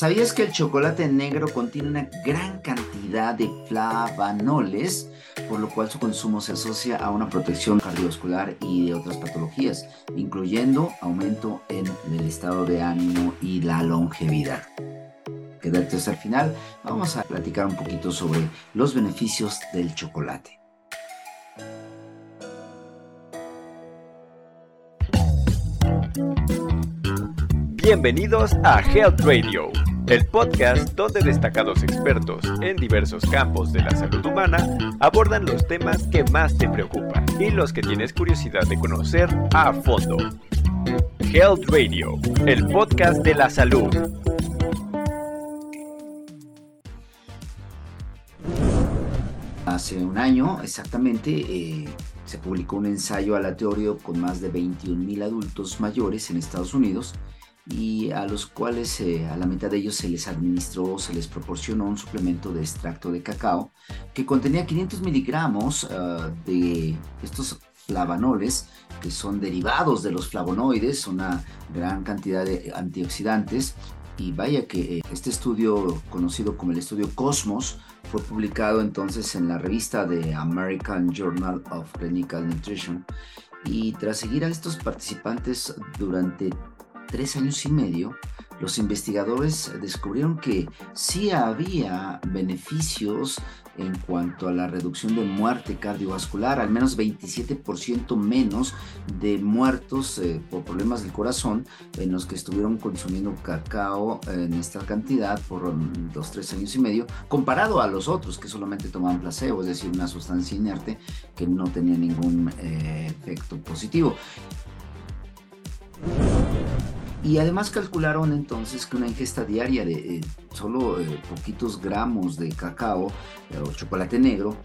¿Sabías que el chocolate negro contiene una gran cantidad de flavanoles, por lo cual su consumo se asocia a una protección cardiovascular y de otras patologías, incluyendo aumento en el estado de ánimo y la longevidad? Quédate hasta el final, vamos a platicar un poquito sobre los beneficios del chocolate. Bienvenidos a Health Radio, el podcast donde destacados expertos en diversos campos de la salud humana abordan los temas que más te preocupan y los que tienes curiosidad de conocer a fondo. Health Radio, el podcast de la salud. Hace un año exactamente eh, se publicó un ensayo aleatorio con más de 21.000 adultos mayores en Estados Unidos y a los cuales eh, a la mitad de ellos se les administró, se les proporcionó un suplemento de extracto de cacao que contenía 500 miligramos ah, de estos flavanoles que son derivados de los flavonoides, una gran cantidad de antioxidantes. Y vaya que eh, este estudio conocido como el estudio Cosmos fue publicado entonces en la revista de American Journal of Clinical Nutrition. Y tras seguir a estos participantes durante tres años y medio, los investigadores descubrieron que sí había beneficios en cuanto a la reducción de muerte cardiovascular, al menos 27% menos de muertos eh, por problemas del corazón en los que estuvieron consumiendo cacao en esta cantidad por mm, dos, tres años y medio, comparado a los otros que solamente tomaban placebo, es decir, una sustancia inerte que no tenía ningún eh, efecto positivo. Y además calcularon entonces que una ingesta diaria de eh, solo eh, poquitos gramos de cacao eh, o chocolate negro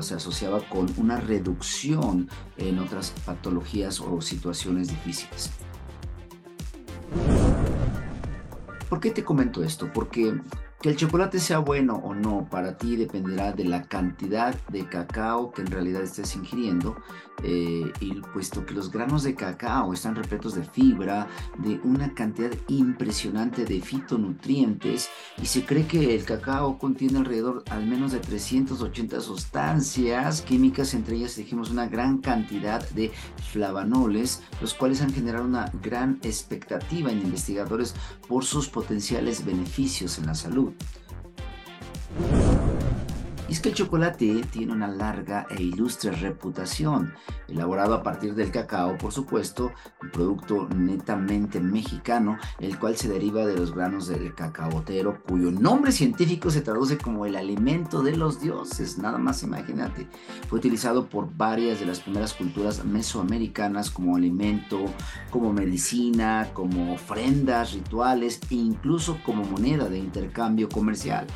se asociaba con una reducción en otras patologías o situaciones difíciles. ¿Por qué te comento esto? Porque que el chocolate sea bueno o no para ti dependerá de la cantidad de cacao que en realidad estés ingiriendo, eh, y puesto que los granos de cacao están repletos de fibra, de una cantidad impresionante de fitonutrientes, y se cree que el cacao contiene alrededor al menos de 380 sustancias químicas, entre ellas dijimos una gran cantidad de flavanoles, los cuales han generado una gran expectativa en investigadores por sus potenciales beneficios en la salud. you. Y es que el chocolate tiene una larga e ilustre reputación, elaborado a partir del cacao, por supuesto, un producto netamente mexicano, el cual se deriva de los granos del cacaotero, cuyo nombre científico se traduce como el alimento de los dioses, nada más imagínate. Fue utilizado por varias de las primeras culturas mesoamericanas como alimento, como medicina, como ofrendas, rituales e incluso como moneda de intercambio comercial.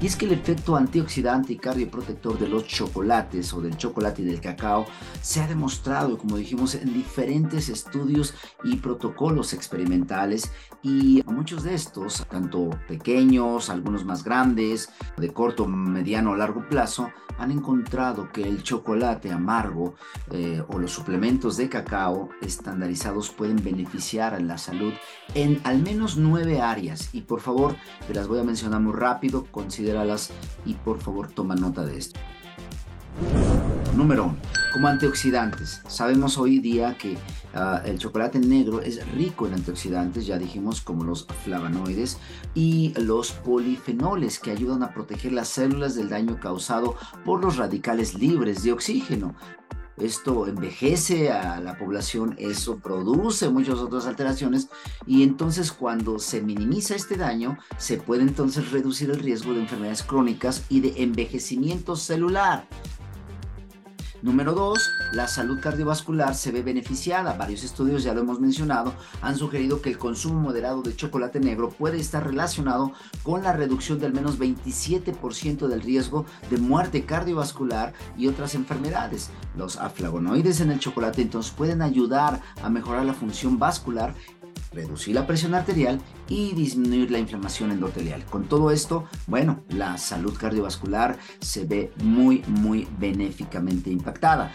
Y es que el efecto antioxidante y cardioprotector de los chocolates o del chocolate y del cacao se ha demostrado, como dijimos, en diferentes estudios y protocolos experimentales y muchos de estos, tanto pequeños, algunos más grandes, de corto, mediano o largo plazo, han encontrado que el chocolate amargo eh, o los suplementos de cacao estandarizados pueden beneficiar a la salud en al menos nueve áreas. Y por favor, te las voy a mencionar muy rápido, y por favor toma nota de esto. Número 1. Como antioxidantes. Sabemos hoy día que ah, el chocolate negro es rico en antioxidantes, ya dijimos, como los flavonoides y los polifenoles que ayudan a proteger las células del daño causado por los radicales libres de oxígeno. Esto envejece a la población, eso produce muchas otras alteraciones y entonces cuando se minimiza este daño, se puede entonces reducir el riesgo de enfermedades crónicas y de envejecimiento celular. Número dos, la salud cardiovascular se ve beneficiada. Varios estudios, ya lo hemos mencionado, han sugerido que el consumo moderado de chocolate negro puede estar relacionado con la reducción de al menos 27% del riesgo de muerte cardiovascular y otras enfermedades. Los aflavonoides en el chocolate entonces pueden ayudar a mejorar la función vascular reducir la presión arterial y disminuir la inflamación endotelial. Con todo esto, bueno, la salud cardiovascular se ve muy, muy benéficamente impactada.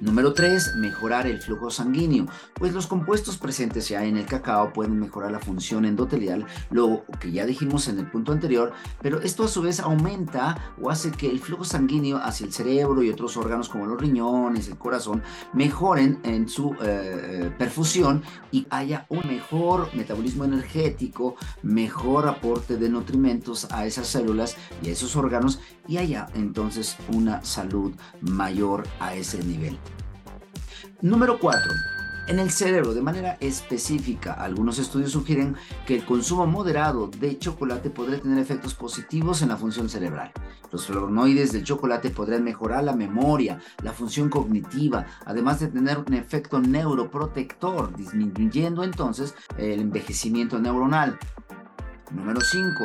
Número 3, mejorar el flujo sanguíneo. Pues los compuestos presentes ya en el cacao pueden mejorar la función endotelial, lo que ya dijimos en el punto anterior, pero esto a su vez aumenta o hace que el flujo sanguíneo hacia el cerebro y otros órganos como los riñones, el corazón, mejoren en su eh, eh, perfusión y haya un mejor metabolismo energético, mejor aporte de nutrimentos a esas células y a esos órganos y haya entonces una salud mayor a ese nivel. Número 4. En el cerebro, de manera específica, algunos estudios sugieren que el consumo moderado de chocolate podría tener efectos positivos en la función cerebral. Los flavonoides del chocolate podrían mejorar la memoria, la función cognitiva, además de tener un efecto neuroprotector, disminuyendo entonces el envejecimiento neuronal. Número 5.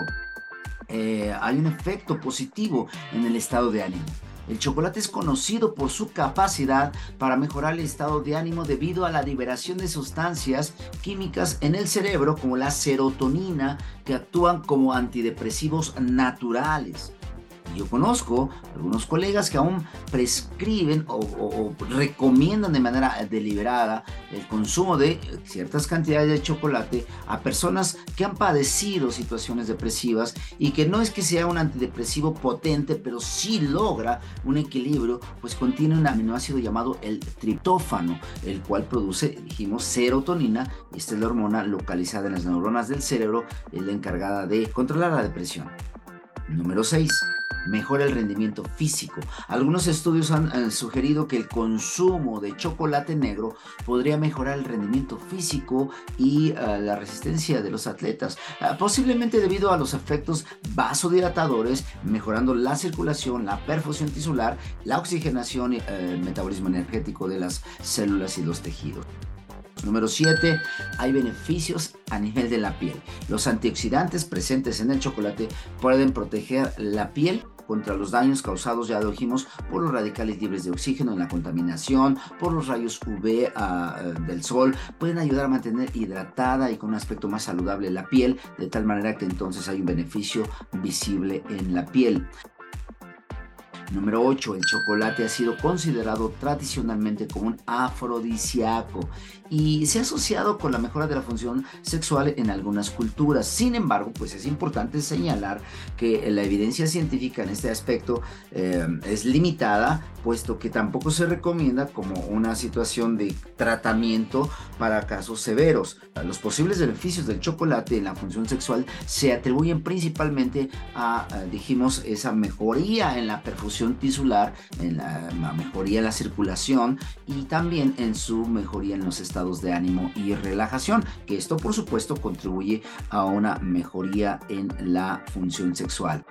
Eh, hay un efecto positivo en el estado de ánimo. El chocolate es conocido por su capacidad para mejorar el estado de ánimo debido a la liberación de sustancias químicas en el cerebro como la serotonina que actúan como antidepresivos naturales. Yo conozco algunos colegas que aún prescriben o, recomiendan de manera deliberada el consumo de ciertas cantidades de chocolate a personas que han padecido situaciones depresivas y que no es que sea un antidepresivo potente, pero sí logra un equilibrio, pues contiene un aminoácido llamado el triptófano, el cual produce, dijimos, serotonina, y esta es la hormona localizada en las neuronas del cerebro, es la encargada de controlar la depresión. Número 6 mejora el rendimiento físico. Algunos estudios han, eh, sugerido que el consumo de chocolate negro podría mejorar el rendimiento físico y eh, la resistencia de los atletas, eh, posiblemente debido a los efectos vasodilatadores, mejorando la circulación, la perfusión tisular, la oxigenación y el metabolismo energético de las células y los tejidos. Número 7, hay beneficios a nivel de la piel. Los antioxidantes presentes en el chocolate pueden proteger la piel contra los daños causados, ya lo dijimos, por los radicales libres de oxígeno en la contaminación, por los rayos UV ah, del sol, pueden ayudar a mantener hidratada y con un aspecto más saludable la piel, de tal manera que entonces hay un beneficio visible en la piel. Número 8. El chocolate ha sido considerado tradicionalmente como un afrodisíaco y se ha asociado con la mejora de la función sexual en algunas culturas. Sin embargo, pues es importante señalar que la evidencia científica en este aspecto eh, es limitada, puesto que tampoco se recomienda como una situación de tratamiento para casos severos. Los posibles beneficios del chocolate en la función sexual se atribuyen principalmente a, dijimos, esa mejoría en la perfusión tisular, en la, la mejoría en la circulación y también en su mejoría en los estados de ánimo y relajación, que esto por supuesto contribuye a una mejoría en la función sexual.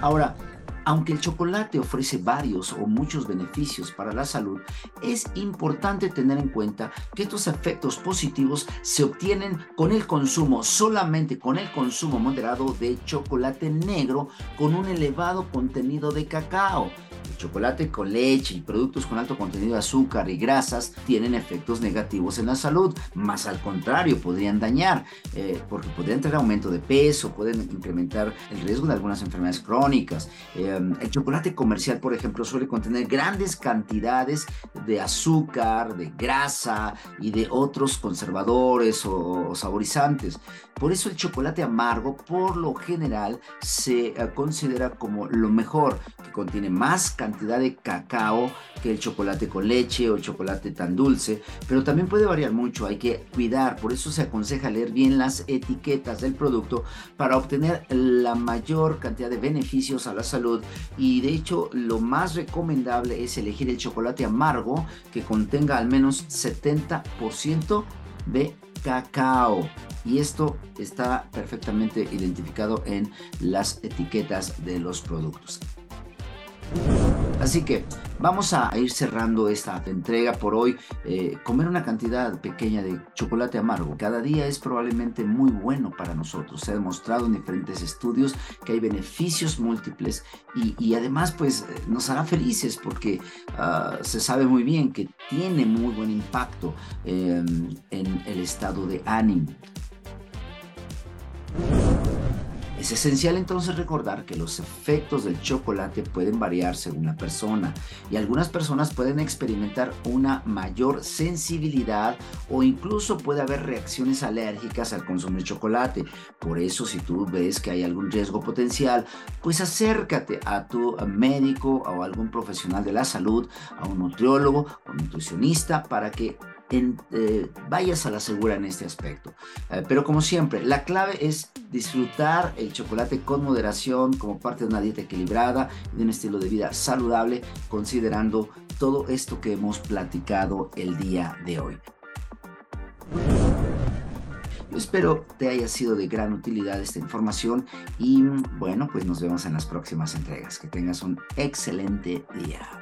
Ahora, aunque el chocolate ofrece varios o muchos beneficios para la salud, es importante tener en cuenta que estos efectos positivos se obtienen con el consumo, solamente con el consumo moderado de chocolate negro con un elevado contenido de cacao chocolate con leche y productos con alto contenido de azúcar y grasas tienen efectos negativos en la salud, más al contrario, podrían dañar, eh, porque podrían tener aumento de peso, pueden incrementar el riesgo de algunas enfermedades crónicas. Em, el chocolate comercial, por ejemplo, suele contener grandes cantidades de azúcar, de grasa y de otros conservadores o, saborizantes. Por eso el chocolate amargo, por lo general, se eh, considera como lo mejor, que contiene más cantidad cantidad de cacao que el chocolate con leche o el chocolate tan dulce, pero también puede variar mucho, hay que cuidar, por eso se aconseja leer bien las etiquetas del producto para obtener la mayor cantidad de beneficios a la salud y de hecho lo más recomendable es elegir el chocolate amargo que contenga al menos 70% de cacao. Y esto está perfectamente identificado en las etiquetas de los productos. Así que vamos a ir cerrando esta entrega por hoy. Eh, comer una cantidad pequeña de chocolate amargo cada día es probablemente muy bueno para nosotros. Se ha demostrado en diferentes estudios que hay beneficios múltiples y, además pues nos hará felices porque ah, se sabe muy bien que tiene muy buen impacto em, en el estado de ánimo. Es esencial entonces recordar que los efectos del chocolate pueden variar según la persona y algunas personas pueden experimentar una mayor sensibilidad o incluso puede haber reacciones alérgicas al consumir chocolate. Por eso si tú ves que hay algún riesgo potencial, pues acércate a tu médico o algún profesional de la salud, a un nutriólogo o nutricionista para que eh, vayas a la segura en este aspecto. Eh, pero como siempre, la clave es disfrutar el chocolate con moderación como parte de una dieta equilibrada y de un estilo de vida saludable, considerando todo esto que hemos platicado el día de hoy. espero te haya sido de gran utilidad esta información y bueno, pues nos vemos en las próximas entregas. Que tengas un excelente día.